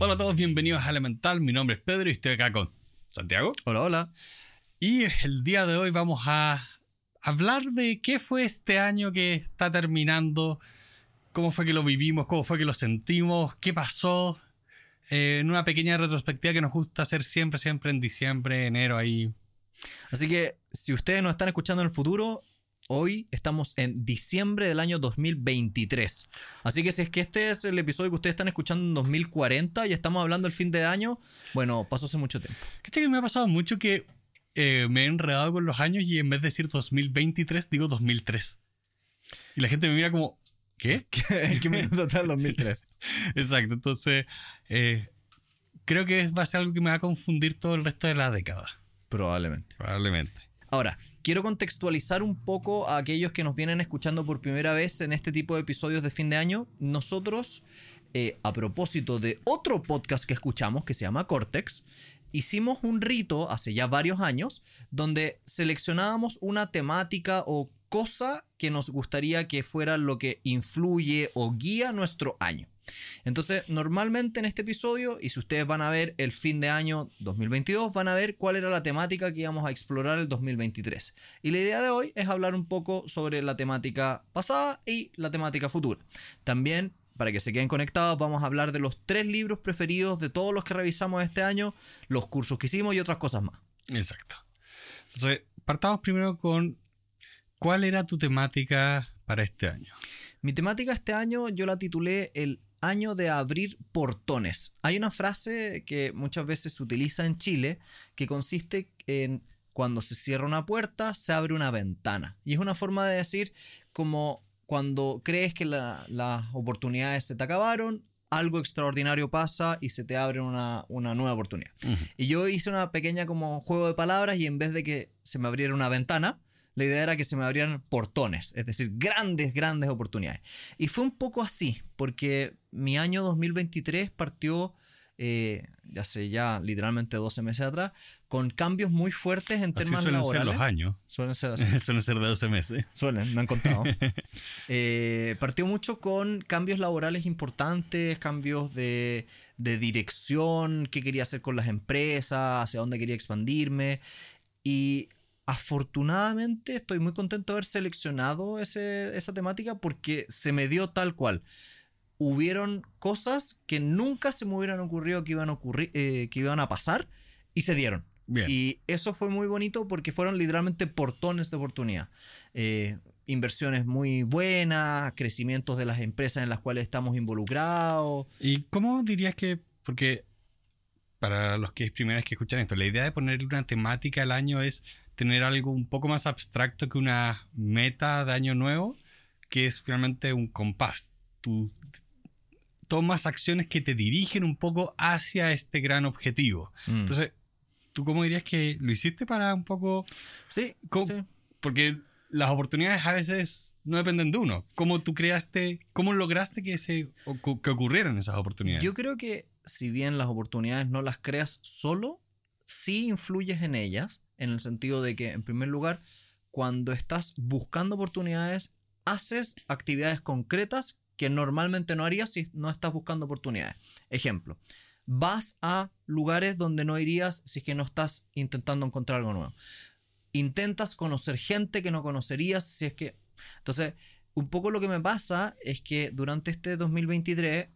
Hola a todos, bienvenidos a Elemental. Mi nombre es Pedro y estoy acá con Santiago. Hola, hola. Y el día de hoy vamos a hablar de qué fue este año que está terminando, cómo fue que lo vivimos, cómo fue que lo sentimos, qué pasó. eh, en una pequeña retrospectiva que nos gusta hacer siempre, siempre en diciembre, enero, ahí. Así que si ustedes nos están escuchando en el futuro, hoy estamos en diciembre del año 2023. Así que si es que este es el episodio que ustedes están escuchando en 2040 y estamos hablando del fin de año, bueno, pasó hace mucho tiempo. ¿Cachai que me ha pasado mucho que eh, me he enredado con los años y en vez de decir 2023, digo 2003? Y la gente me mira como, ¿qué? ¿En qué minuto está el 2003? Exacto, entonces eh, creo que va a ser algo que me va a confundir todo el resto de la década. Probablemente. Probablemente. Ahora, quiero contextualizar un poco a aquellos que nos vienen escuchando por primera vez en este tipo de episodios de fin de año. Nosotros, eh, a propósito de otro podcast que escuchamos que se llama Cortex, hicimos un rito hace ya varios años donde seleccionábamos una temática o cosa que nos gustaría que fuera lo que influye o guía nuestro año. Entonces, normalmente en este episodio, y si ustedes van a ver el fin de año 2022, van a ver cuál era la temática que íbamos a explorar el 2023. Y la idea de hoy es hablar un poco sobre la temática pasada y la temática futura. También, para que se queden conectados, vamos a hablar de los tres libros preferidos de todos los que revisamos este año, los cursos que hicimos y otras cosas más. Exacto. Entonces, partamos primero con cuál era tu temática para este año. Mi temática este año yo la titulé el año de abrir portones. Hay una frase que muchas veces se utiliza en Chile que consiste en cuando se cierra una puerta, se abre una ventana. Y es una forma de decir como cuando crees que la- las oportunidades se te acabaron, algo extraordinario pasa y se te abre una, una nueva oportunidad. Y yo hice una pequeña como juego de palabras y en vez de que se me abriera una ventana, la idea era que se me abrieran portones, es decir, grandes, grandes oportunidades. Y fue un poco así, porque mi año 2023 partió, eh, ya sé, ya literalmente 12 meses atrás, con cambios muy fuertes en Así temas suelen ser laborales. los años. Suelen ser así. suelen ser de 12 meses. Suelen, me han contado. Eh, partió mucho con cambios laborales importantes, cambios de, de dirección, qué quería hacer con las empresas, hacia dónde quería expandirme. Y afortunadamente estoy muy contento de haber seleccionado ese- esa temática porque se me dio tal cual. Hubieron cosas que nunca se me hubieran ocurrido que iban a, ocurrir, eh, que iban a pasar y se dieron. Bien. Y eso fue muy bonito porque fueron literalmente portones de oportunidad. Eh, inversiones muy buenas, crecimientos de las empresas en las cuales estamos involucrados. ¿Y cómo dirías que, porque para los que es primera vez que escuchan esto, la idea de poner una temática al año es tener algo un poco más abstracto que una meta de año nuevo, que es finalmente un compás. Tú tomas acciones que te dirigen un poco hacia este gran objetivo. Mm. Entonces, ¿tú cómo dirías que lo hiciste para un poco... Sí, ¿Cómo- sí. Porque las oportunidades a veces no dependen de uno. ¿Cómo tú creaste, cómo lograste que, se, que ocurrieran esas oportunidades? Yo creo que si bien las oportunidades no las creas solo, sí influyes en ellas, en el sentido de que, en primer lugar, cuando estás buscando oportunidades, haces actividades concretas que normalmente no harías si no estás buscando oportunidades. Ejemplo, vas a lugares donde no irías si es que no estás intentando encontrar algo nuevo. Intentas conocer gente que no conocerías si es que... Entonces, un poco lo que me pasa es que durante este 2023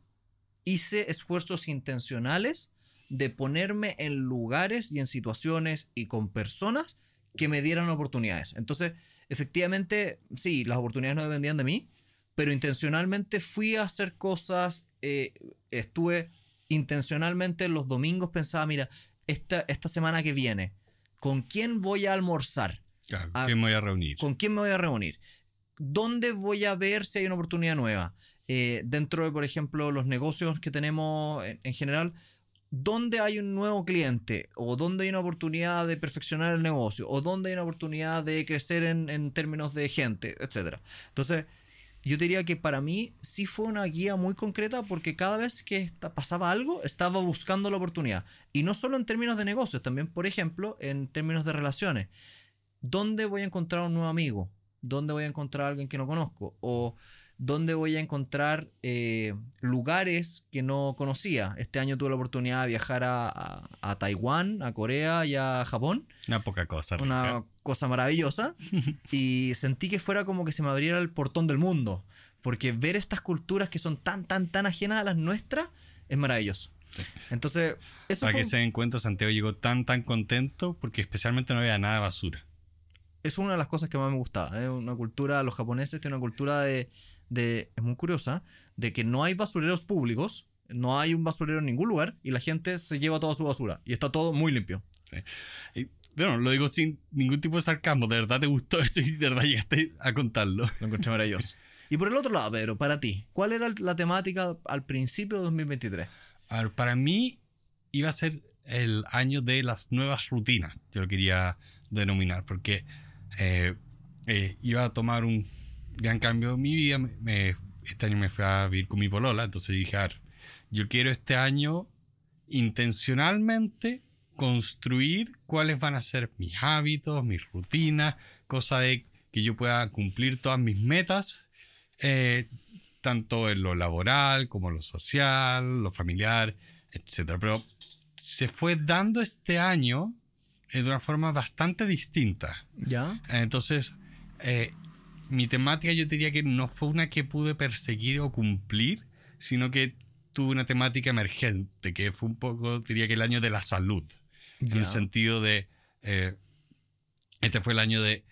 hice esfuerzos intencionales de ponerme en lugares y en situaciones y con personas que me dieran oportunidades. Entonces, efectivamente, sí, las oportunidades no dependían de mí, pero intencionalmente fui a hacer cosas, eh, estuve intencionalmente los domingos pensaba, mira, esta, esta semana que viene, ¿con quién voy a almorzar? Claro, Ah, ¿quién me voy a reunir? ¿Con quién me voy a reunir? ¿Dónde voy a ver si hay una oportunidad nueva? Eh, dentro de, por ejemplo, los negocios que tenemos en, en general, ¿dónde hay un nuevo cliente? ¿O dónde hay una oportunidad de perfeccionar el negocio? ¿O dónde hay una oportunidad de crecer en, en términos de gente? Etcétera. Entonces, yo diría que para mí sí fue una guía muy concreta porque cada vez que pasaba algo estaba buscando la oportunidad. Y no solo en términos de negocios, también, por ejemplo, en términos de relaciones. ¿Dónde voy a encontrar un nuevo amigo? dónde voy a encontrar a alguien que no conozco o dónde voy a encontrar eh, lugares que no conocía. Este año tuve la oportunidad de viajar a, a- a Taiwán, a Corea y a Japón. Una poca cosa. rica. Una cosa maravillosa. y sentí que fuera como que se me abriera el portón del mundo. Porque ver estas culturas que son tan, tan, tan ajenas a las nuestras es maravilloso. Entonces, eso Para fue que se den cuenta, Santiago llegó tan, tan contento porque especialmente no había nada de basura. es una de las cosas que más me gustaba. Es una cultura, los japoneses tienen una cultura de, de, es muy curiosa, de que no hay basureros públicos, no hay un basurero en ningún lugar y la gente se lleva toda su basura y está todo muy limpio. Y, bueno, lo digo sin ningún tipo de sarcasmo. De verdad te gustó eso y de verdad llegaste a contarlo. Lo encontré maravilloso. Y por el otro lado, Pedro, para ti, ¿cuál era la temática al principio de 2023? A ver, para mí iba a ser el año de las nuevas rutinas, yo lo quería denominar, porque eh, eh, iba a tomar un gran cambio en mi vida. Me- me- este año me fui a vivir con mi polola, entonces dije, a ver, yo quiero este año intencionalmente construir cuáles van a ser mis hábitos, mis rutinas, cosa de que yo pueda cumplir todas mis metas, eh, tanto en lo laboral como en lo social, lo familiar, etc. Pero se fue dando este año eh, de una forma bastante distinta. ¿Ya? Entonces, eh, mi temática yo diría que no fue una que pude perseguir o cumplir, sino que tuve una temática emergente, que fue un poco, diría que el año de la salud. En el sentido de, eh, este fue el año de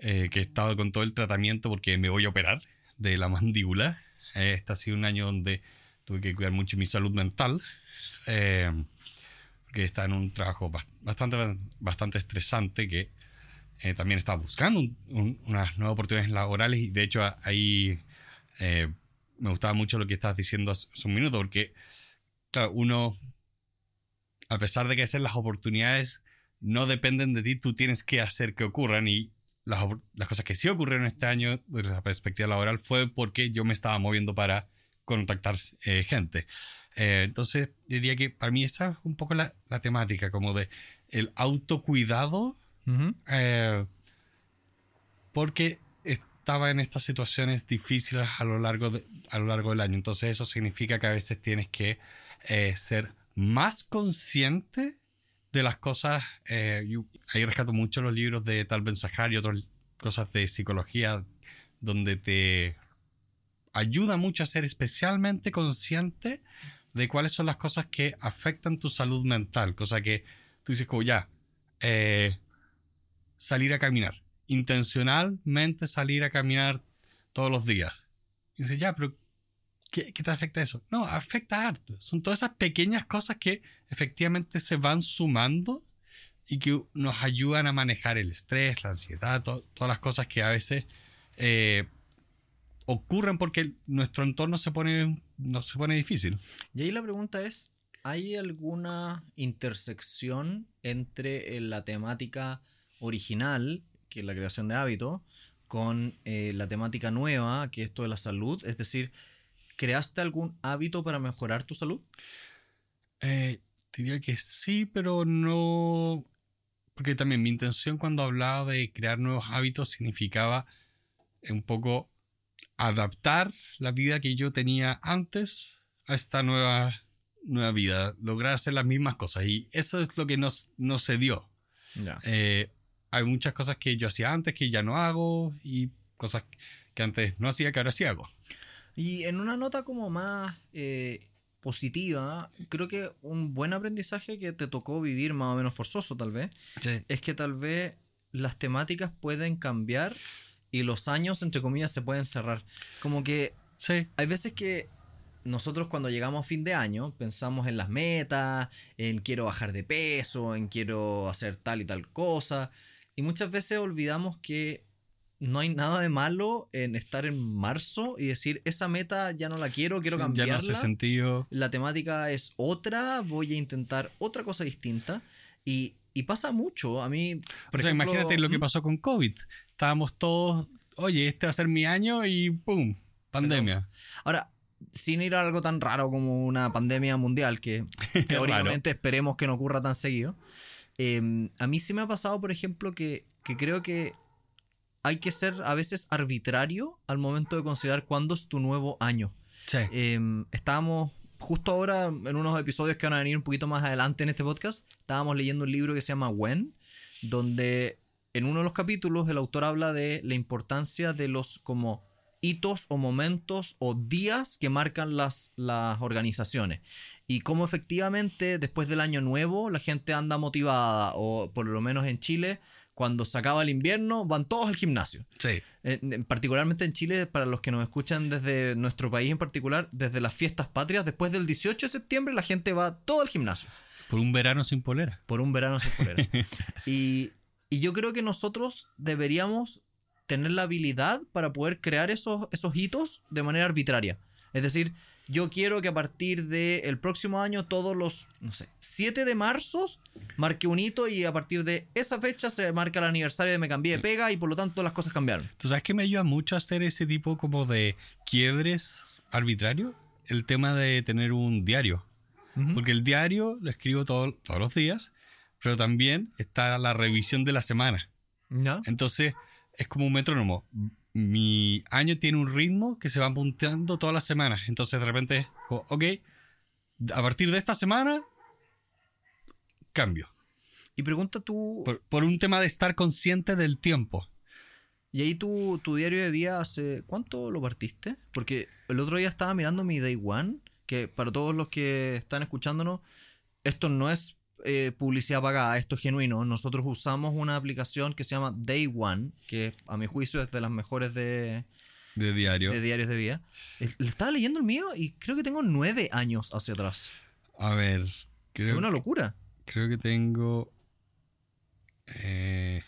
eh, que he estado con todo el tratamiento porque me voy a operar de la mandíbula. Este ha sido un año donde tuve que cuidar mucho mi salud mental. eh, porque estaba en un trabajo bas- bastante, bastante estresante que eh, también estaba buscando un- un- unas nuevas oportunidades laborales y de hecho ahí eh, me gustaba mucho lo que estabas diciendo hace un minuto porque claro, uno a pesar de que hacer las oportunidades no dependen de ti, tú tienes que hacer que ocurran y las, las cosas que sí ocurrieron este año desde la perspectiva laboral fue porque yo me estaba moviendo para contactar eh, gente. Eh, entonces, diría que para mí esa es un poco la, la temática, como de el autocuidado, Eh, porque estaba en estas situaciones difíciles a lo largo, de- a lo largo del año. Entonces, eso significa que a veces tienes que eh, ser más consciente de las cosas. eh, ahí rescato mucho los libros de Tal Ben Sahar y otras cosas de psicología donde te ayuda mucho a ser especialmente consciente de cuáles son las cosas que afectan tu salud mental. Cosa que tú dices como ya, salir a caminar. Intencionalmente salir a caminar todos los días. Y dices, ya, pero ¿qué, qué te afecta eso? No, afecta harto. Son todas esas pequeñas cosas que efectivamente se van sumando y que nos ayudan a manejar el estrés, la ansiedad, to- todas las cosas que a veces eh, ocurren porque nuestro entorno se pone, no, se pone difícil. Y ahí la pregunta es, ¿hay alguna intersección entre eh, la temática original, que es la creación de hábitos, con eh, la temática nueva, que es esto de la salud? Es decir, ¿creaste algún hábito para mejorar tu salud? Eh, diría que sí, pero no. Porque también mi intención cuando hablaba de crear nuevos hábitos significaba un poco adaptar la vida que yo tenía antes a esta nueva, nueva vida, lograr hacer las mismas cosas. Y eso es lo que no, s- no se dio. Eh, hay muchas cosas que yo hacía antes que ya no hago y cosas que antes no hacía que ahora sí hago. Y en una nota como más eh, positiva, creo que un buen aprendizaje que te tocó vivir más o menos forzoso tal vez, es que tal vez las temáticas pueden cambiar y los años, entre comillas, se pueden cerrar. Como que Sí. hay veces que nosotros cuando llegamos a fin de año pensamos en las metas, en quiero bajar de peso, en quiero hacer tal y tal cosa. Y muchas veces olvidamos que no hay nada de malo en estar en marzo y decir, esa meta ya no la quiero, quiero Sí, cambiarla. Ya no hace sentido. La temática es otra, voy a intentar otra cosa distinta. Y, y pasa mucho. A mí, por o sea, ejemplo, imagínate lo que ¿Mm? pasó con COVID. Estábamos todos, oye, este va a ser mi año y ¡pum! Pandemia. Ahora, sin ir a algo tan raro como una pandemia mundial, que teóricamente esperemos que no ocurra tan seguido, eh, a mí sí me ha pasado, por ejemplo, que, que creo que hay que ser a veces arbitrario al momento de considerar cuándo es tu nuevo año. Sí. Eh, estábamos justo ahora en unos episodios que van a venir un poquito más adelante en este podcast, estábamos leyendo un libro que se llama When, donde en uno de los capítulos el autor habla de la importancia de los como hitos o momentos o días que marcan las, las organizaciones y cómo efectivamente después del año nuevo la gente anda motivada o por lo menos en Chile cuando se acaba el invierno van todos al gimnasio. Sí. En- particularmente en Chile, para los que nos escuchan desde nuestro país en particular, desde las fiestas patrias, después del 18 de septiembre la gente va todo al gimnasio Por un verano sin polera. por un verano sin polera. y, y yo creo que nosotros deberíamos tener la habilidad para poder crear esos, esos hitos de manera arbitraria. Es decir, yo quiero que a partir del próximo año, todos los, no sé, 7 de marzo, marque un hito y a partir de esa fecha se marca el aniversario de me cambié de pega y por lo tanto las cosas cambiaron. ¿Tú sabes que me ayuda mucho a hacer ese tipo como de quiebres arbitrarios? El tema de tener un diario. Ujú. Porque el diario lo escribo todo- todos los días, pero también está la revisión de la semana. ¿Ya? Entonces, es como un metrónomo. Mi año tiene un ritmo que se va apuntando todas las semanas. Entonces, de repente, es ok, a partir de esta semana, cambio. Y pregunta tú, Por, por un tema de estar consciente del tiempo. ¿y ahí tu, tu diario de vida hace cuánto lo partiste? Porque el otro día estaba mirando mi Day One, que para todos los que están escuchándonos, esto no es eh, publicidad pagada, esto es genuino. Nosotros usamos una aplicación que se llama Day One, que a mi juicio es de las mejores de, De diario. de diarios de vida. Le estaba leyendo el mío y creo que tengo nueve años hacia atrás. A ver, Es creo, una locura. creo que tengo... eh,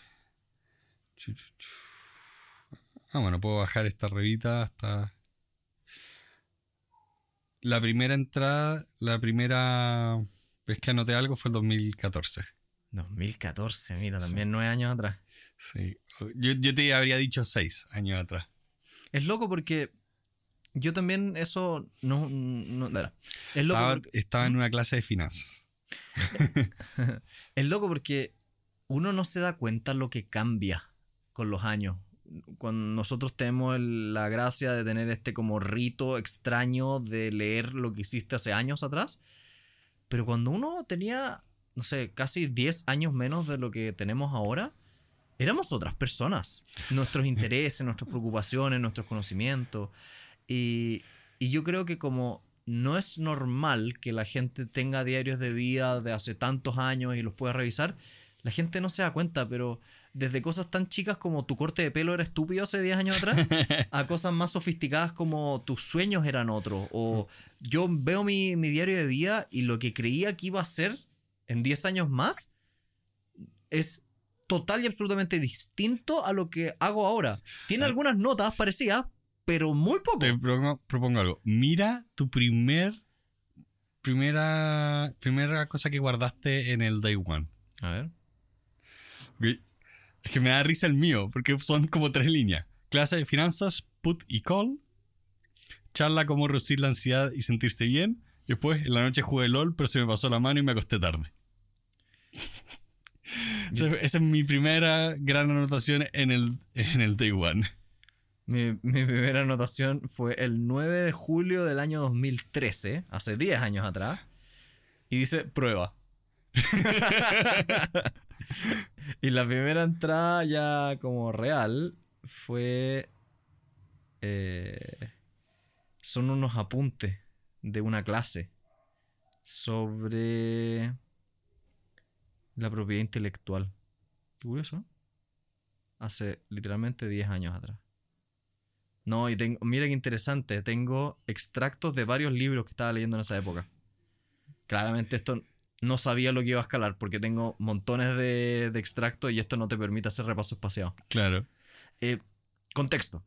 chu, chu, chu. Ah, bueno, puedo bajar esta revista hasta... La primera entrada, la primera vez que anoté algo fue el 2014. 2014, mira, también nueve años atrás. Sí. Yo, yo te habría dicho seis años atrás. Es loco porque yo también eso no... no nada. es loco Estaba, porque- estaba en una clase de finanzas. Es loco porque uno no se da cuenta lo que cambia con los años. Cuando nosotros tenemos el- la gracia de tener este como rito extraño de leer lo que hiciste hace años atrás, pero cuando uno tenía, no sé, casi 10 años menos de lo que tenemos ahora, éramos otras personas. Nuestros intereses, nuestras preocupaciones, nuestros conocimientos. Y, y yo creo que como no es normal que la gente tenga diarios de vida de hace tantos años y los pueda revisar, la gente no se da cuenta, pero desde cosas tan chicas como tu corte de pelo era estúpido hace 10 años atrás, a cosas más sofisticadas como tus sueños eran otros, o yo veo mi, mi diario de vida y lo que creía que iba a ser en 10 años más es total y absolutamente distinto a lo que hago ahora. Tiene Ah. algunas notas parecidas, pero muy poco. Te propongo, propongo algo. Mira tu primer primera primera cosa que guardaste en el day one. A ver. Ok. Es que me da risa el mío, porque son como tres líneas. Clase de finanzas, put y call. Charla cómo reducir la ansiedad y sentirse bien. Después, en la noche jugué LOL, pero se me pasó la mano y me acosté tarde. Esa esa es mi primera gran anotación en el, en el day one. Mi, mi primera anotación fue el 9 de julio del año 2013, hace 10 años atrás. Y dice prueba. y la primera entrada ya como real fue... eh, son unos apuntes de una clase sobre la propiedad intelectual. Qué curioso. ¿no? Hace literalmente 10 años atrás. No, y tengo, mira qué interesante, tengo extractos de varios libros que estaba leyendo en esa época. Claramente esto no sabía lo que iba a escalar porque tengo montones de, de extractos y esto no te permite hacer repaso espaciado. Claro. Eh, contexto.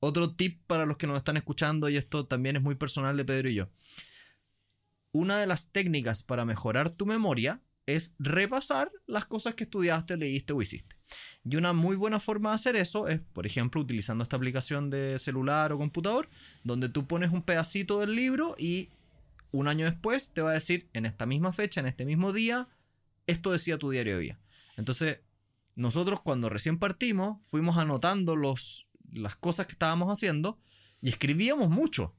Otro tip para los que nos están escuchando, y esto también es muy personal de Pedro y yo. Una de las técnicas para mejorar tu memoria es repasar las cosas que estudiaste, leíste o hiciste. Y una muy buena forma de hacer eso es, por ejemplo, utilizando esta aplicación de celular o computador, donde tú pones un pedacito del libro y un año después te va a decir, en esta misma fecha, en este mismo día, esto decía tu diario de vida. Entonces, nosotros cuando recién partimos fuimos anotando los, las cosas que estábamos haciendo y escribíamos mucho.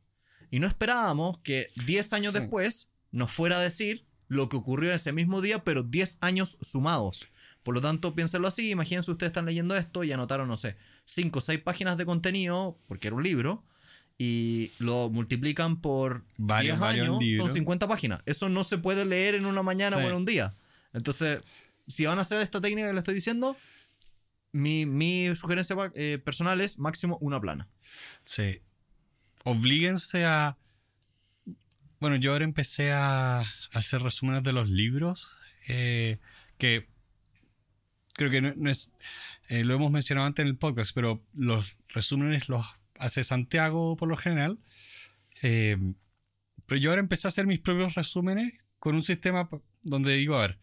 Y no esperábamos que 10 años Sí. después nos fuera a decir lo que ocurrió en ese mismo día, pero 10 años sumados. Por lo tanto, piénsenlo así, imagínense ustedes están leyendo esto y anotaron, no sé, 5 o 6 páginas de contenido, porque era un libro, y lo multiplican por Varios, 10 varios años, son 50 páginas. Eso no se puede leer en una mañana Sí. o en un día. Entonces, si van a hacer esta técnica que les estoy diciendo, mi, mi sugerencia eh, personal es máximo una plana. Sí. Oblíguense a. Bueno, yo ahora empecé a hacer resúmenes de los libros. eh, que creo que no, no es. eh, lo hemos mencionado antes en el podcast, pero los resúmenes los hace Santiago por lo general. Eh, pero yo ahora empecé a hacer mis propios resúmenes con un sistema donde digo, a ver,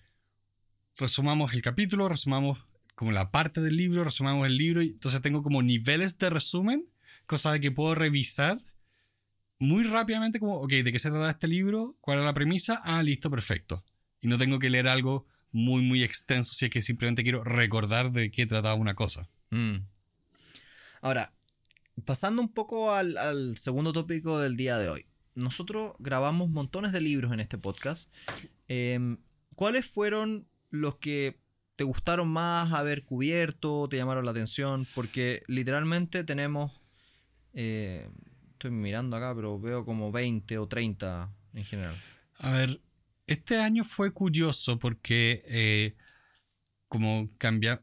resumamos el capítulo, resumamos como la parte del libro, resumamos el libro, y entonces tengo como niveles de resumen cosa de que puedo revisar muy rápidamente como, ok, ¿de qué se trata este libro? ¿Cuál es la premisa? Ah, listo, perfecto. Y no tengo que leer algo muy, muy extenso si es que simplemente quiero recordar de qué trataba una cosa. Mm. Ahora, pasando un poco al, al segundo tópico del día de hoy. Nosotros grabamos montones de libros en este podcast. Em, ¿Cuáles fueron los que te gustaron más haber cubierto, te llamaron la atención? Porque literalmente tenemos... eh, estoy mirando acá, pero veo como 20 o 30 en general. A ver, este año fue curioso porque eh, como cambia,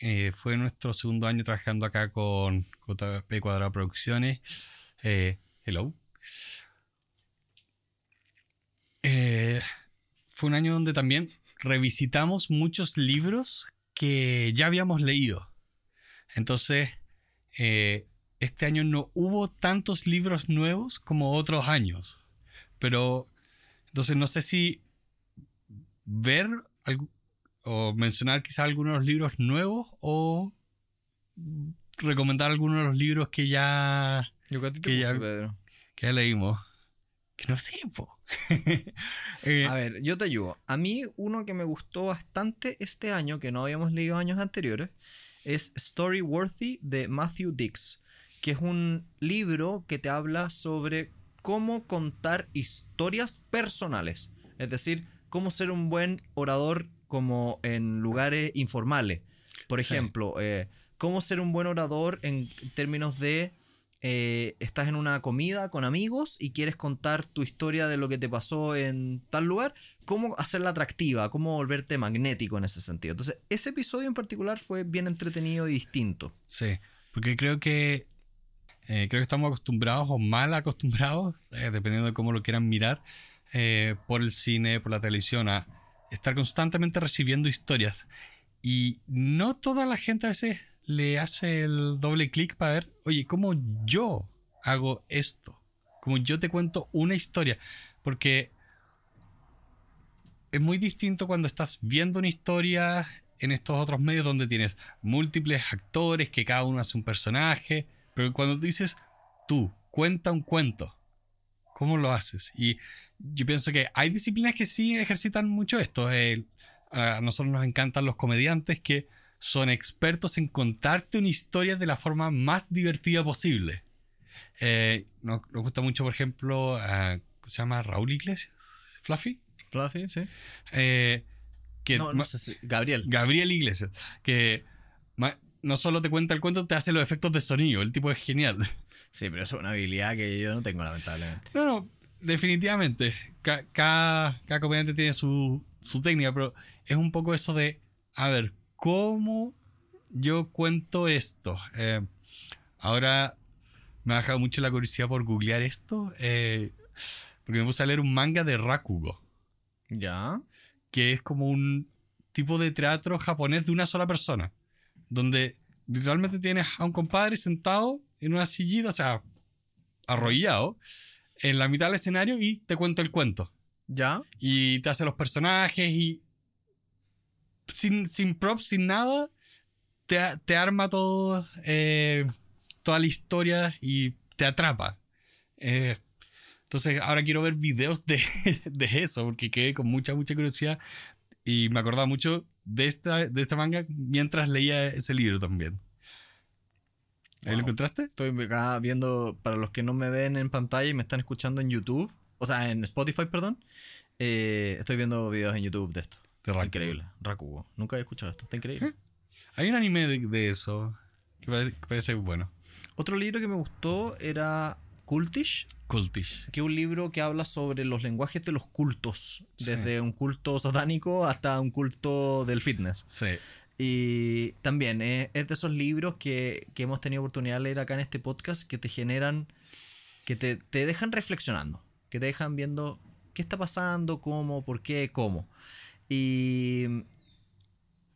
eh, fue nuestro segundo año trabajando acá con JP Cuadrado Producciones. Eh, hello. Eh, fue un año donde también revisitamos muchos libros que ya habíamos leído. Entonces, este año no hubo tantos libros nuevos como otros años. Pero, entonces no sé si ver algu- o mencionar quizá algunos de los libros nuevos o recomendar algunos de los libros que ya, Yo que, Que ya- Pedro. que ya leímos. Que no sé, po. Eh, A ver, yo te ayudo. A mí uno que me gustó bastante este año, que no habíamos leído años anteriores, es Story Worthy de Matthew Dix, que es un libro que te habla sobre cómo contar historias personales. Es decir, cómo ser un buen orador como en lugares informales. Por Sí. ejemplo, eh, cómo ser un buen orador en términos de eh, estás en una comida con amigos y quieres contar tu historia de lo que te pasó en tal lugar, cómo hacerla atractiva, cómo volverte magnético en ese sentido. Entonces, ese episodio en particular fue bien entretenido y distinto. Sí, porque creo que eh, creo que estamos acostumbrados o mal acostumbrados, eh, dependiendo de cómo lo quieran mirar, por el cine, por la televisión, a estar constantemente recibiendo historias. Y no toda la gente a veces le hace el doble clic para ver, oye, ¿cómo yo hago esto? Como yo te cuento una historia. Porque es muy distinto cuando estás viendo una historia en estos otros medios donde tienes múltiples actores que cada uno hace un personaje, pero cuando dices tú, cuenta un cuento, ¿cómo lo haces? Y yo pienso que hay disciplinas que sí ejercitan mucho esto. Eh, a nosotros nos encantan los comediantes que son expertos en contarte una historia de la forma más divertida posible. Eh, nos, nos gusta mucho, por ejemplo, ¿cómo se llama Raúl Iglesias, Fluffy. Fluffy, sí. Eh, que No, no sé si- Gabriel. Gabriel Iglesias, que no solo te cuenta el cuento, te hace los efectos de sonido. El tipo es genial. Sí, pero eso es una habilidad que yo no tengo, lamentablemente. No, no, definitivamente. Ca- Cada, cada comediante tiene su, su técnica, pero es un poco eso de, a ver, ¿cómo yo cuento esto? Eh, ahora me ha dejado mucho la curiosidad por googlear esto, eh, porque me puse a leer un manga de Rakugo. Ya. que es como un tipo de teatro japonés de una sola persona, donde literalmente tienes a un compadre sentado en una sillita, o sea, arrollado, en la mitad del escenario y te cuenta el cuento. Ya. Y te hace los personajes y sin, sin props, sin nada, te, te arma todo, eh, toda la historia y te atrapa. Eh, entonces ahora quiero ver videos de, de eso porque quedé con mucha, mucha curiosidad y me acordaba mucho de esta, de esta manga mientras leía ese libro también. ¿Ahí lo encontraste? Estoy acá viendo, para los que no me ven en pantalla y me están escuchando en YouTube, o sea, en Spotify, perdón, eh, estoy viendo videos en YouTube de esto. De Rakugo. Increíble. Rakugo. Nunca he escuchado esto. Está increíble. Hay un anime de, de eso que parece, que parece bueno. Otro libro que me gustó era Cultish, Cultish. que es un libro que habla sobre los lenguajes de los cultos, Sí. desde un culto satánico hasta un culto del fitness. Sí. Y también eh, es de esos libros que, que hemos tenido oportunidad de leer acá en este podcast que te generan, que te, te dejan reflexionando, que te dejan viendo qué está pasando, cómo, por qué, cómo. Y,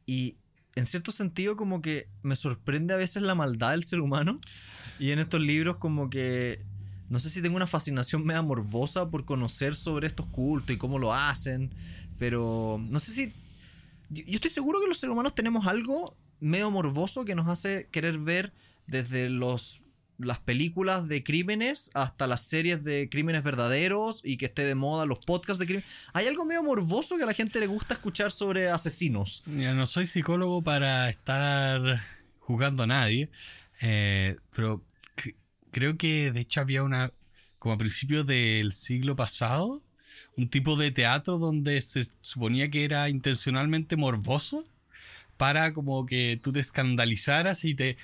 y en cierto sentido como que me sorprende a veces la maldad del ser humano. Y en estos libros como que no sé si tengo una fascinación media morbosa por conocer sobre estos cultos y cómo lo hacen, pero no sé si... Yo, yo estoy seguro que los seres humanos tenemos algo medio morboso que nos hace querer ver desde los las películas de crímenes hasta las series de crímenes verdaderos y que esté de moda los podcasts de crímenes. Hay algo medio morboso que a la gente le gusta escuchar sobre asesinos. Mira, no soy psicólogo para estar juzgando a nadie, eh, pero cre- creo que de hecho había una, como a principios del siglo pasado, un tipo de teatro donde se suponía que era intencionalmente morboso para como que tú te escandalizaras y te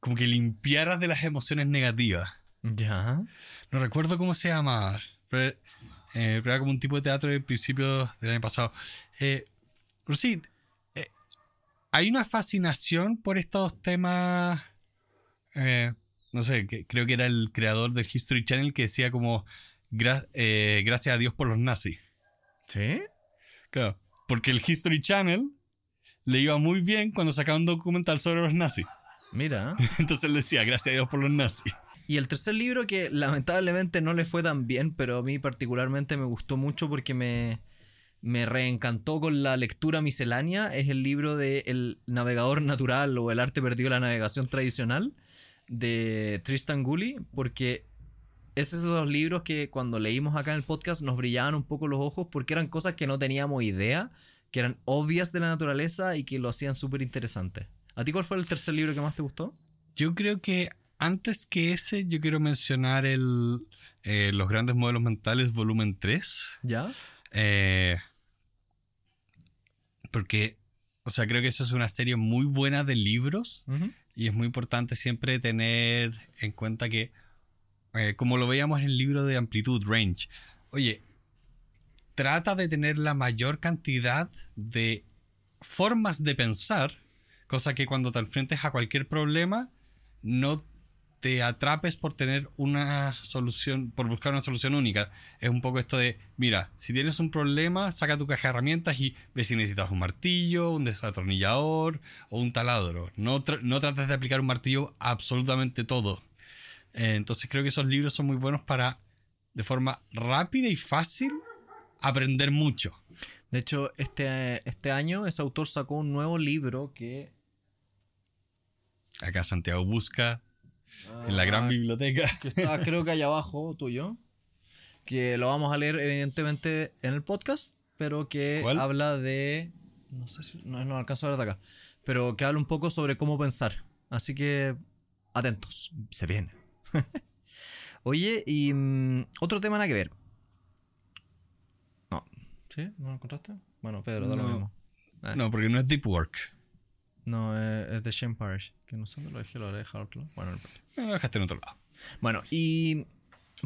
como que limpiaras de las emociones negativas. Ya. No recuerdo cómo se llamaba. Pero, eh, pero era como un tipo de teatro de principios del año pasado. Eh, pero sí, eh, hay una fascinación por estos temas. eh, no sé, que- creo que era el creador del History Channel que decía como "Gra- eh, gracias a Dios por los nazis. ¿Sí? Claro, porque el History Channel le iba muy bien cuando sacaba un documental sobre los nazis. Mira. Entonces él decía gracias a Dios por los nazis. Y el tercer libro que lamentablemente no le fue tan bien, pero a mí particularmente me gustó mucho porque me, me reencantó con la lectura miscelánea, es el libro de El navegador natural o El arte perdido de la navegación tradicional de Tristan Gully, porque es esos dos libros que cuando leímos acá en el podcast nos brillaban un poco los ojos porque eran cosas que no teníamos idea, que eran obvias de la naturaleza y que lo hacían súper interesante. ¿A ti cuál fue el tercer libro que más te gustó? Yo creo que antes que ese, yo quiero mencionar el, eh, Los grandes modelos mentales, volumen 3. ¿Ya? eh, porque, o sea, creo que eso es una serie muy buena de libros y es muy importante siempre tener en cuenta que, eh, como lo veíamos en el libro de amplitud, range, oye, trata de tener la mayor cantidad de formas de pensar, cosa que cuando te enfrentes a cualquier problema, no te atrapes por tener una solución, por buscar una solución única. Es un poco esto de, mira, si tienes un problema, saca tu caja de herramientas y ve si necesitas un martillo, un desatornillador o un taladro. No, tra- no trates de aplicar un martillo a absolutamente todo. Eh, entonces creo que esos libros son muy buenos para, de forma rápida y fácil, aprender mucho. De hecho, este, este año ese autor sacó un nuevo libro que... Acá Santiago busca en la gran biblioteca. que está creo que allá abajo tuyo, que lo vamos a leer evidentemente en el podcast, pero que ¿Cuál? habla de... No sé si... No, no alcanzo a ver de acá. Pero que habla un poco sobre cómo pensar. Así que atentos. Se viene. Oye, y mm, otro tema nada que ver. No. ¿Sí? ¿No lo encontraste? Bueno, Pedro, da lo mismo. Eh, No, porque no es deep work. No, eh, es de Shane Parrish. Que no sé dónde lo dejé, lo habré dejado otro lado. Bueno, no importa. Lo dejaste en otro lado. Bueno, y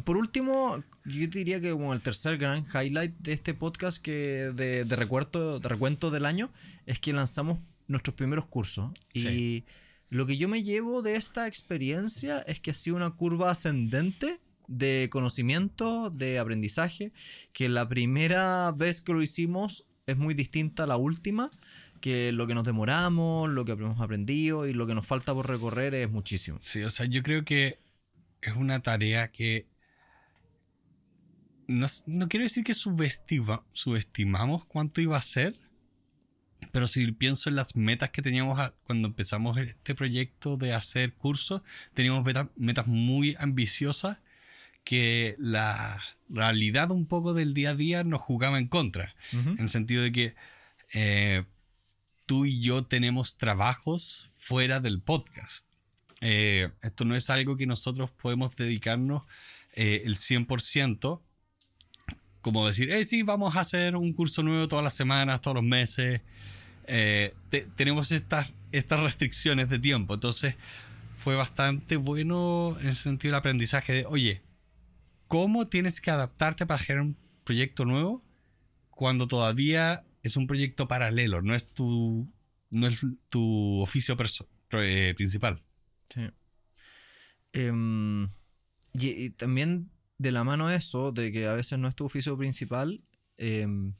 por último, yo diría que como el tercer gran highlight de este podcast que de, de recuerdo, de recuento del año es que lanzamos nuestros primeros cursos. Y Sí. Lo que yo me llevo de esta experiencia es que ha sido una curva ascendente de conocimiento, de aprendizaje, que la primera vez que lo hicimos es muy distinta a la última, que lo que nos demoramos, lo que hemos aprendido y lo que nos falta por recorrer es muchísimo. Sí, o sea, yo creo que es una tarea que no, no quiero decir que subestima- subestimamos cuánto iba a ser, pero si pienso en las metas que teníamos a- cuando empezamos este proyecto de hacer cursos, teníamos meta- metas muy ambiciosas que la realidad un poco del día a día nos jugaba en contra. En el sentido de que, eh, tú y yo tenemos trabajos fuera del podcast. Eh, esto no es algo que nosotros podemos dedicarnos eh, el 100%, como decir, eh, sí, vamos a hacer un curso nuevo todas las semanas, todos los meses. Eh, tenemos estas, estas restricciones de tiempo. Entonces, fue bastante bueno en el sentido del aprendizaje de, oye, ¿cómo tienes que adaptarte para generar un proyecto nuevo cuando todavía es un proyecto paralelo, no es tu, no es tu oficio eh, principal? Sí. Em, y, también de la mano eso, de que a veces no es tu oficio principal, em,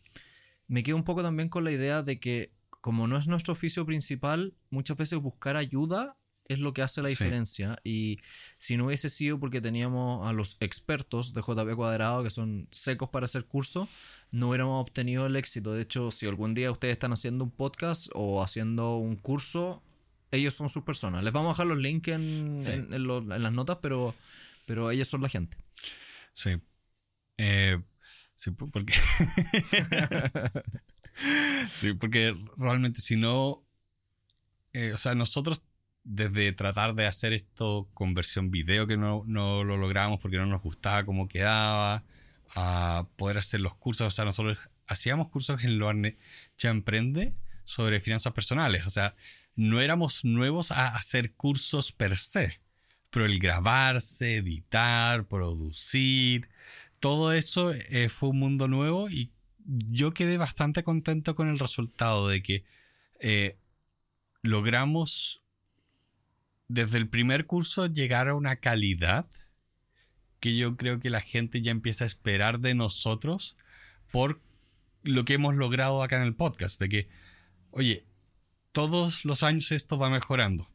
me quedo un poco también con la idea de que como no es nuestro oficio principal, muchas veces buscar ayuda es lo que hace la diferencia. Y si no hubiese sido porque teníamos a los expertos de JP Cuadrado, que son secos para hacer curso no hubiéramos obtenido el éxito. De hecho, si algún día ustedes están haciendo un podcast o haciendo un curso, ellos son sus personas. Les vamos a dejar los links en, en, las notas, pero, pero ellos son la gente. Sí. Eh, sí, porque. sí, porque realmente si no. Eh, o sea, nosotros desde tratar de hacer esto con versión video que no, no lo logramos porque no nos gustaba cómo quedaba, a poder hacer los cursos, o sea, nosotros hacíamos cursos en Loarne Ya Emprende sobre finanzas personales, o sea, no éramos nuevos a hacer cursos per se, pero el grabarse, editar, producir, todo eso eh, fue un mundo nuevo y yo quedé bastante contento con el resultado de que eh, logramos desde el primer curso llegar a una calidad que yo creo que la gente ya empieza a esperar de nosotros por lo que hemos logrado acá en el podcast, de que, oye, todos los años esto va mejorando.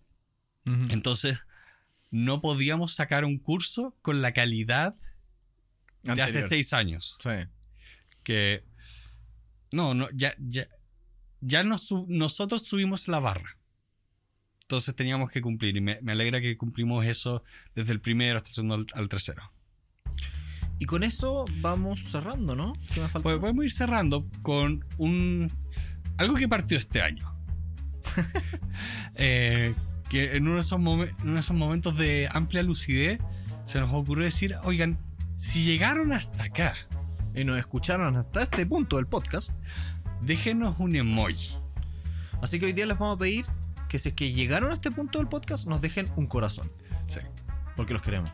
Entonces, no podíamos sacar un curso con la calidad de hace seis años. Sí. Que, no, no, ya, ya, ya nosotros subimos la barra. Entonces teníamos que cumplir y me, alegra que cumplimos eso desde el primero hasta el segundo al, tercero. Y con eso vamos cerrando, ¿no? ¿Qué me falta? Pues podemos ir cerrando con un algo que partió este año. Eh, que en uno, de esos en esos momentos de amplia lucidez se nos ocurrió decir, oigan, si llegaron hasta acá y nos escucharon hasta este punto del podcast, déjenos un emoji. Así que hoy día les vamos a pedir que si es que llegaron a este punto del podcast, nos dejen un corazón. Sí. Porque los queremos.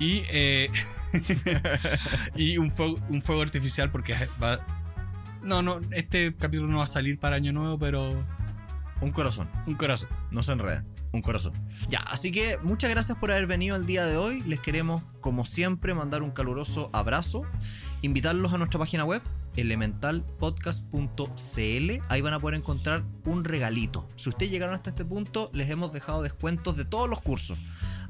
Y, eh, y un, fuego, un fuego artificial porque va... No, no, este capítulo no va a salir para Año Nuevo, pero... Un corazón. Un corazón. No se enreda. Un corazón. Ya, así que muchas gracias por haber venido el día de hoy. Les queremos, como siempre, mandar un caluroso abrazo. Invitarlos a nuestra página web elementalpodcast.cl. Ahí van a poder encontrar un regalito. Si ustedes llegaron hasta este punto, les hemos dejado descuentos de todos los cursos.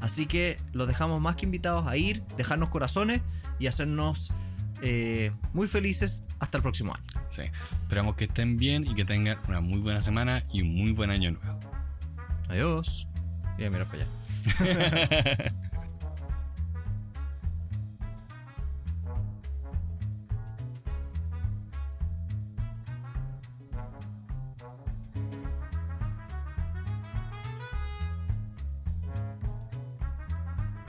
Así que los dejamos más que invitados a ir, dejarnos corazones y hacernos eh, muy felices hasta el próximo año. Sí, esperamos que estén bien y que tengan una muy buena semana y un muy buen año nuevo. Adiós. Y mira para allá.